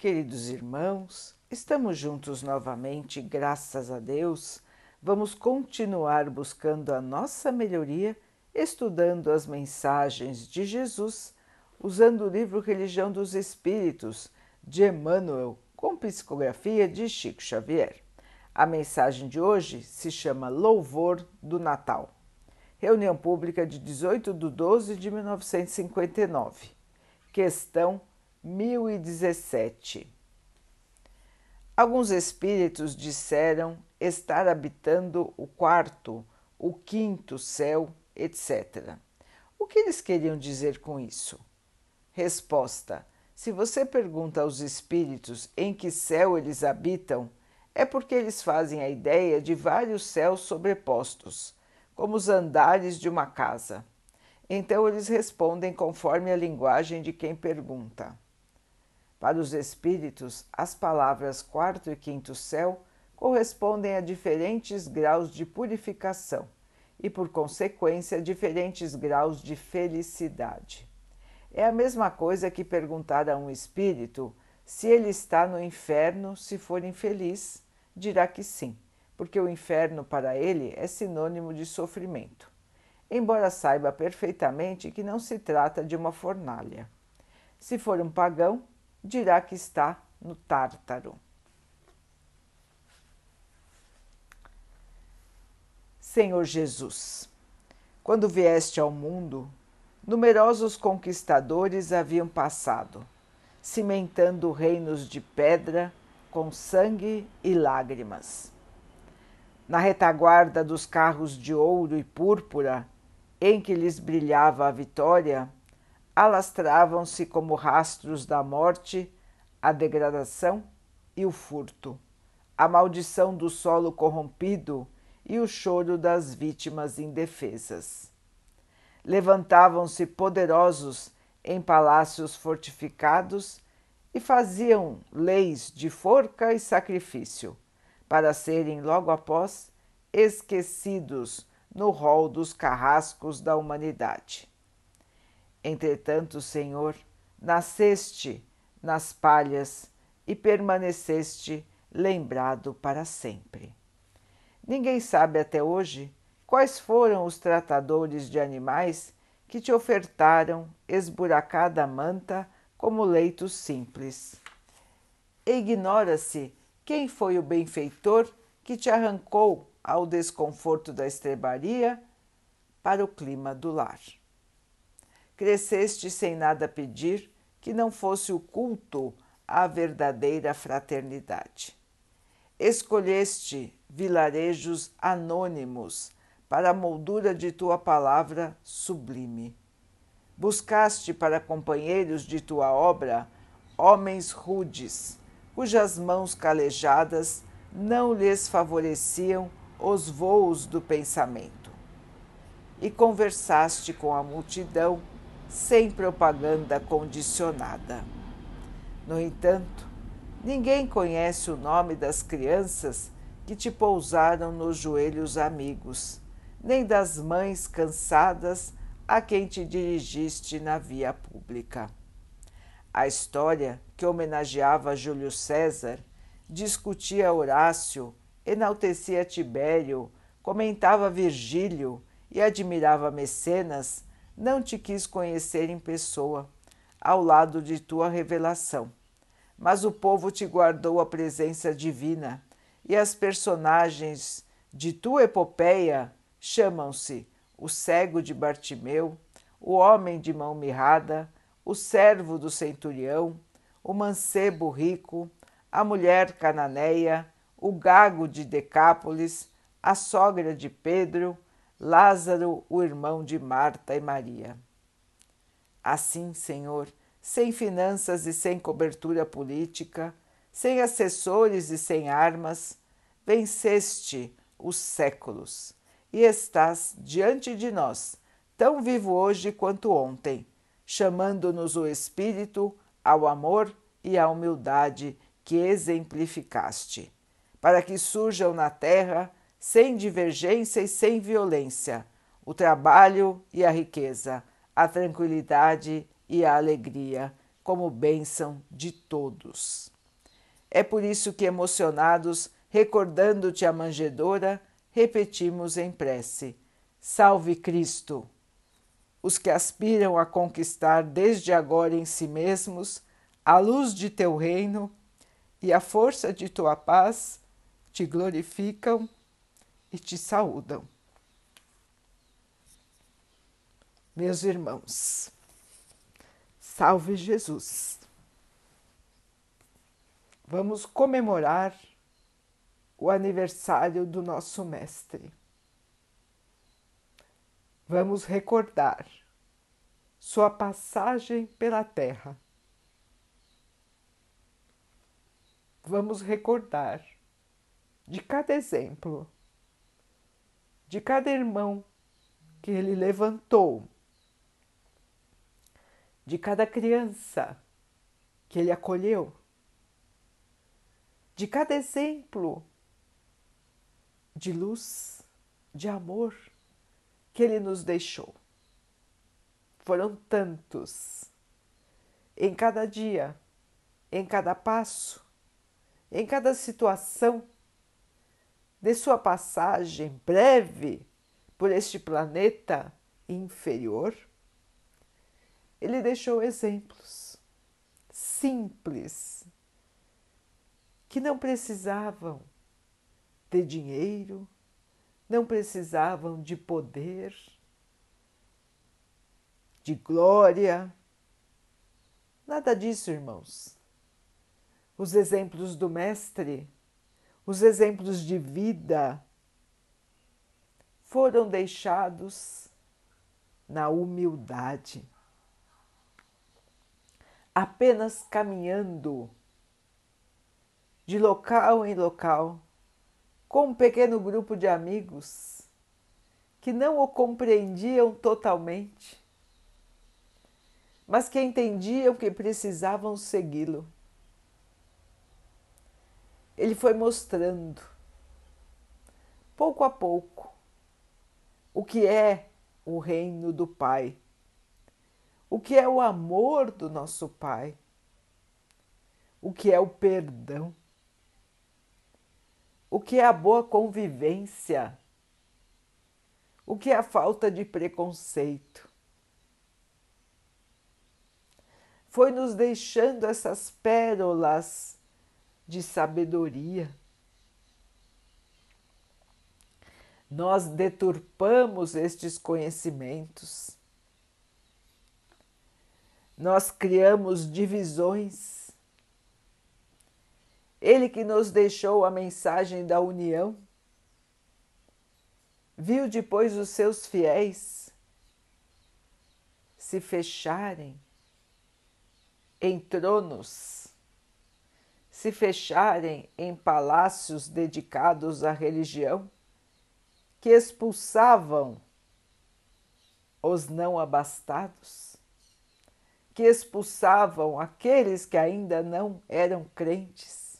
Queridos irmãos, estamos juntos novamente, graças a Deus. Vamos continuar buscando a nossa melhoria, estudando as mensagens de Jesus, usando o livro Religião dos Espíritos de Emmanuel, com psicografia de Chico Xavier. A mensagem de hoje se chama Louvor do Natal. Reunião pública de 18 de 12 de 1959. Questão 1017. Alguns espíritos disseram estar habitando o quarto, o quinto céu, etc. O que eles queriam dizer com isso? Resposta: Se você pergunta aos espíritos em que céu eles habitam, é porque eles fazem a ideia de vários céus sobrepostos, como os andares de uma casa. Então eles respondem conforme a linguagem de quem pergunta. Para os espíritos, as palavras quarto e quinto céu correspondem a diferentes graus de purificação e, por consequência, diferentes graus de felicidade. É a mesma coisa que perguntar a um espírito se ele está no inferno se for infeliz, dirá que sim, porque o inferno para ele é sinônimo de sofrimento, embora saiba perfeitamente que não se trata de uma fornalha. Se for um pagão, dirá que está no Tártaro. Senhor Jesus, quando vieste ao mundo, numerosos conquistadores haviam passado, cimentando reinos de pedra com sangue e lágrimas. Na retaguarda dos carros de ouro e púrpura, em que lhes brilhava a vitória, alastravam-se como rastros da morte a degradação e o furto, a maldição do solo corrompido e o choro das vítimas indefesas. Levantavam-se poderosos em palácios fortificados e faziam leis de forca e sacrifício, para serem logo após esquecidos no rol dos carrascos da humanidade. Entretanto, Senhor, nasceste nas palhas e permaneceste lembrado para sempre. Ninguém sabe até hoje quais foram os tratadores de animais que te ofertaram esburacada manta como leitos simples. Ignora-se quem foi o benfeitor que te arrancou ao desconforto da estrebaria para o clima do lar. Cresceste sem nada pedir que não fosse o culto à verdadeira fraternidade. Escolheste vilarejos anônimos para a moldura de tua palavra sublime. Buscaste para companheiros de tua obra homens rudes, cujas mãos calejadas não lhes favoreciam os voos do pensamento. E conversaste com a multidão sem propaganda condicionada. No entanto, ninguém conhece o nome das crianças que te pousaram nos joelhos amigos, nem das mães cansadas a quem te dirigiste na via pública. A história que homenageava Júlio César discutia Horácio, enaltecia Tibério, comentava Virgílio e admirava Mecenas não te quis conhecer em pessoa, ao lado de tua revelação. Mas o povo te guardou a presença divina, e as personagens de tua epopeia chamam-se o cego de Bartimeu, o homem de mão mirrada, o servo do centurião, o mancebo rico, a mulher cananeia, o gago de Decápolis, a sogra de Pedro, Lázaro, o irmão de Marta e Maria. Assim, Senhor, sem finanças e sem cobertura política, sem assessores e sem armas, venceste os séculos e estás diante de nós, tão vivo hoje quanto ontem, chamando-nos o Espírito ao amor e à humildade que exemplificaste, para que surjam na terra sem divergência e sem violência, o trabalho e a riqueza, a tranquilidade e a alegria, como bênção de todos. É por isso que, emocionados, recordando-te a manjedoura, repetimos em prece: Salve Cristo! Os que aspiram a conquistar desde agora em si mesmos a luz de teu reino e a força de tua paz te glorificam e te saúdam. Meus irmãos, salve Jesus! Vamos comemorar o aniversário do nosso Mestre. Vamos recordar sua passagem pela Terra. Vamos recordar de cada exemplo, de cada irmão que ele levantou, de cada criança que ele acolheu, de cada exemplo de luz, de amor que ele nos deixou. Foram tantos. Em cada dia, em cada passo, em cada situação de sua passagem breve por este planeta inferior, ele deixou exemplos simples que não precisavam de dinheiro, não precisavam de poder, de glória, nada disso, irmãos. Os exemplos do Mestre, os exemplos de vida, foram deixados na humildade, apenas caminhando de local em local com um pequeno grupo de amigos que não o compreendiam totalmente, mas que entendiam que precisavam segui-lo. Ele foi mostrando, pouco a pouco, o que é o reino do Pai, o que é o amor do nosso Pai, o que é o perdão o que é a boa convivência? O que é a falta de preconceito? Foi nos deixando essas pérolas de sabedoria. Nós deturpamos estes conhecimentos. Nós criamos divisões ele que nos deixou a mensagem da união, viu depois os seus fiéis se fecharem em tronos, se fecharem em palácios dedicados à religião, que expulsavam os não abastados, que expulsavam aqueles que ainda não eram crentes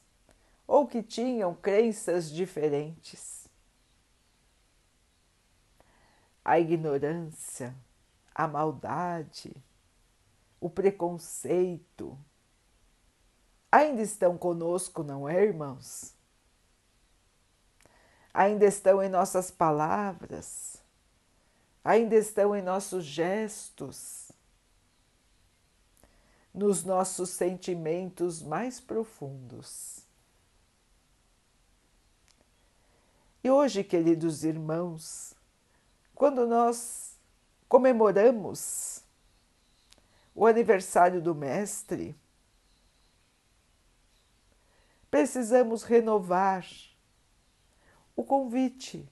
ou que tinham crenças diferentes. A ignorância, a maldade, o preconceito ainda estão conosco, não é, irmãos? Ainda estão em nossas palavras, ainda estão em nossos gestos, nos nossos sentimentos mais profundos. E hoje, queridos irmãos, quando nós comemoramos o aniversário do Mestre, precisamos renovar o convite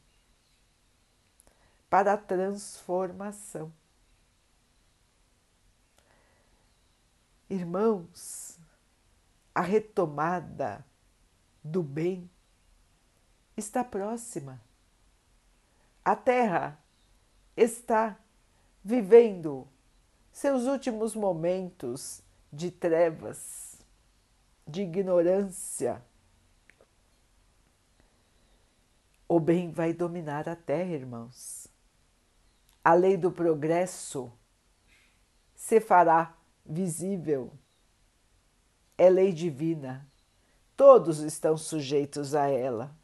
para a transformação. Irmãos, a retomada do bem está próxima. A Terra está vivendo seus últimos momentos de trevas, de ignorância. O bem vai dominar a Terra, irmãos. A lei do progresso se fará visível. É lei divina. todos estão sujeitos a ela.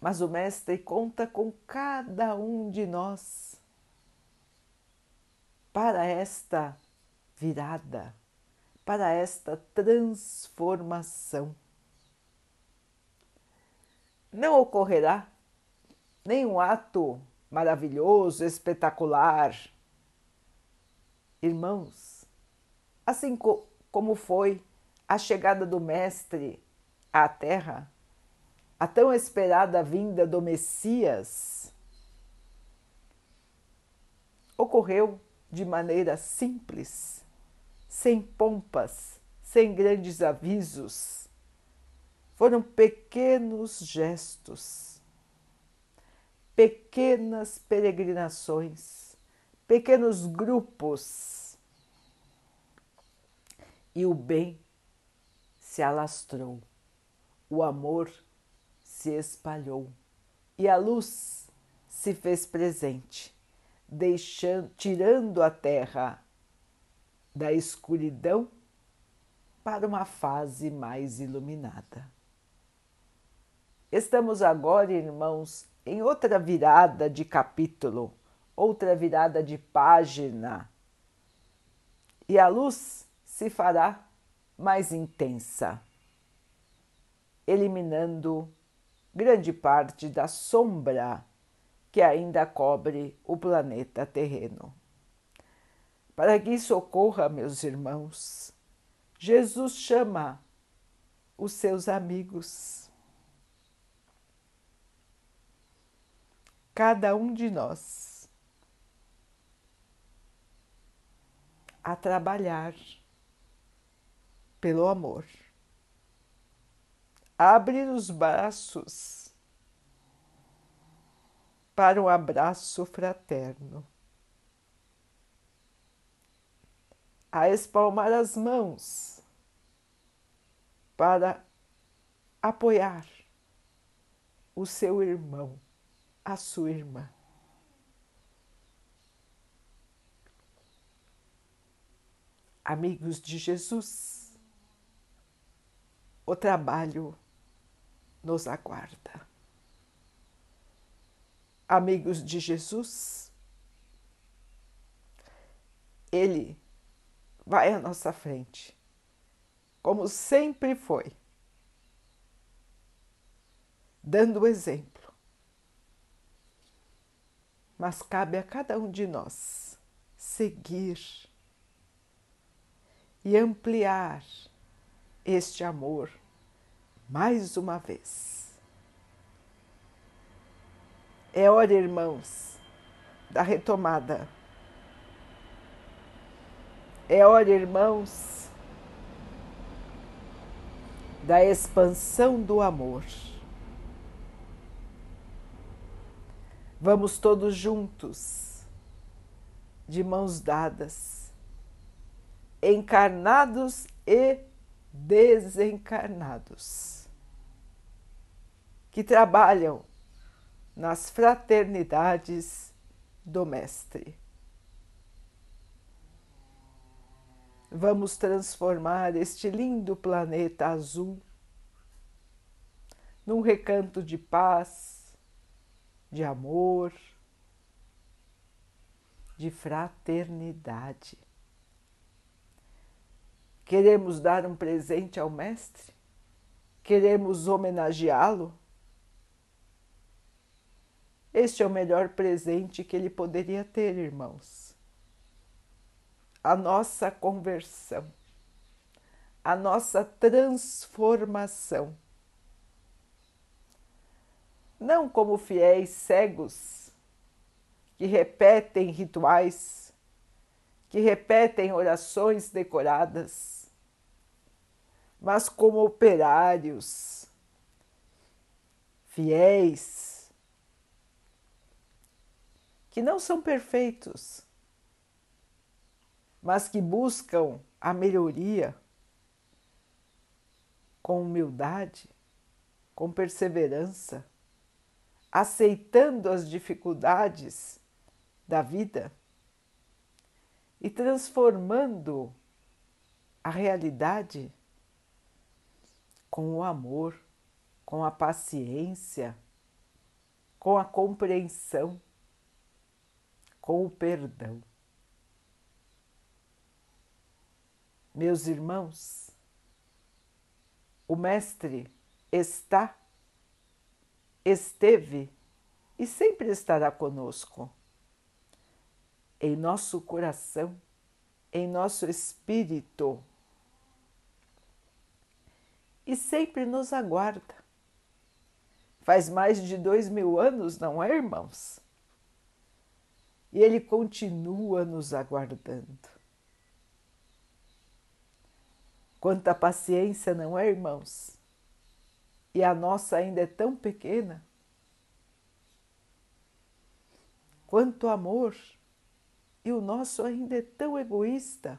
Mas o Mestre conta com cada um de nós para esta virada, para esta transformação. Não ocorrerá nenhum ato maravilhoso, espetacular. Irmãos, assim co como foi a chegada do Mestre à Terra, a tão esperada vinda do Messias, ocorreu de maneira simples, sem pompas, sem grandes avisos. Foram pequenos gestos, pequenas peregrinações, pequenos grupos. E o bem se alastrou, o amor se espalhou e a luz se fez presente deixando, tirando a terra da escuridão para uma fase mais iluminada. Estamos agora, irmãos, em outra virada de capítulo, outra virada de página, e a luz se fará mais intensa, eliminando grande parte da sombra que ainda cobre o planeta terreno. Para que isso ocorra, meus irmãos, Jesus chama os seus amigos. Cada um de nós a trabalhar pelo amor, a abrir os braços para um abraço fraterno. A espalmar as mãos para apoiar o seu irmão, a sua irmã. Amigos de Jesus, o trabalho nos aguarda amigos de Jesus, Ele vai à nossa frente, como sempre foi, dando o exemplo. Mas cabe a cada um de nós seguir e ampliar este amor mais uma vez. É hora, irmãos, da retomada. É hora, irmãos, da expansão do amor. Vamos todos juntos, de mãos dadas, encarnados e desencarnados, que trabalham nas fraternidades do Mestre. Vamos transformar este lindo planeta azul num recanto de paz, de amor, de fraternidade. Queremos dar um presente ao Mestre? Queremos homenageá-lo? Este é o melhor presente que ele poderia ter, irmãos. A nossa conversão, a nossa transformação. Não como fiéis cegos que repetem rituais, que repetem orações decoradas, mas como operários, fiéis, que não são perfeitos, mas que buscam a melhoria com humildade, com perseverança, aceitando as dificuldades da vida e transformando a realidade com o amor, com a paciência, com a compreensão, com o perdão. Meus irmãos, o Mestre está, esteve e sempre estará conosco. Em nosso coração, em nosso espírito. E sempre nos aguarda. Faz mais de dois mil anos, não é, irmãos? E Ele continua nos aguardando. Quanta paciência, não é, irmãos? E a nossa ainda é tão pequena. Quanto amor, e o nosso ainda é tão egoísta.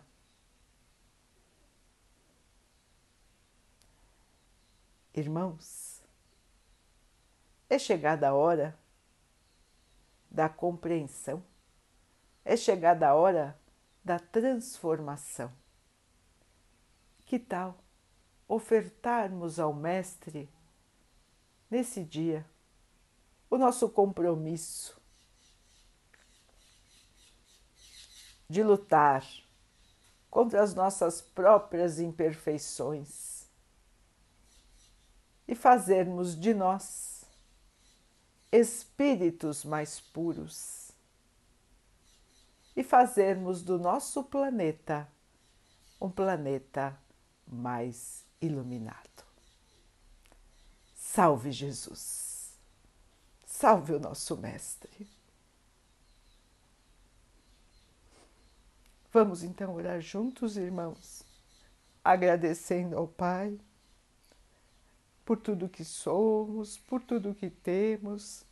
Irmãos, é chegada a hora da compreensão, é chegada a hora da transformação. Que tal ofertarmos ao Mestre, nesse dia, o nosso compromisso de lutar contra as nossas próprias imperfeições e fazermos de nós espíritos mais puros e fazermos do nosso planeta um planeta mais iluminado. Salve Jesus! Salve o nosso Mestre! Vamos então orar juntos, irmãos, agradecendo ao Pai por tudo que somos, por tudo que temos,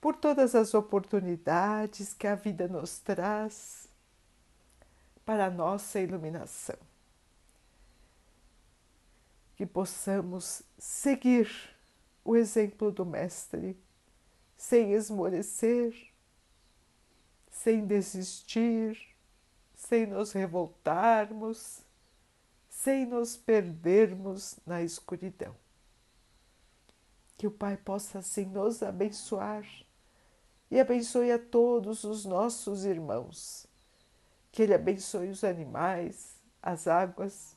por todas as oportunidades que a vida nos traz para a nossa iluminação. Que possamos seguir o exemplo do Mestre sem esmorecer sem desistir, sem nos revoltarmos, sem nos perdermos na escuridão. Que o Pai possa assim nos abençoar e abençoe a todos os nossos irmãos. Que Ele abençoe os animais, as águas,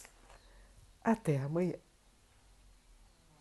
Até amanhã.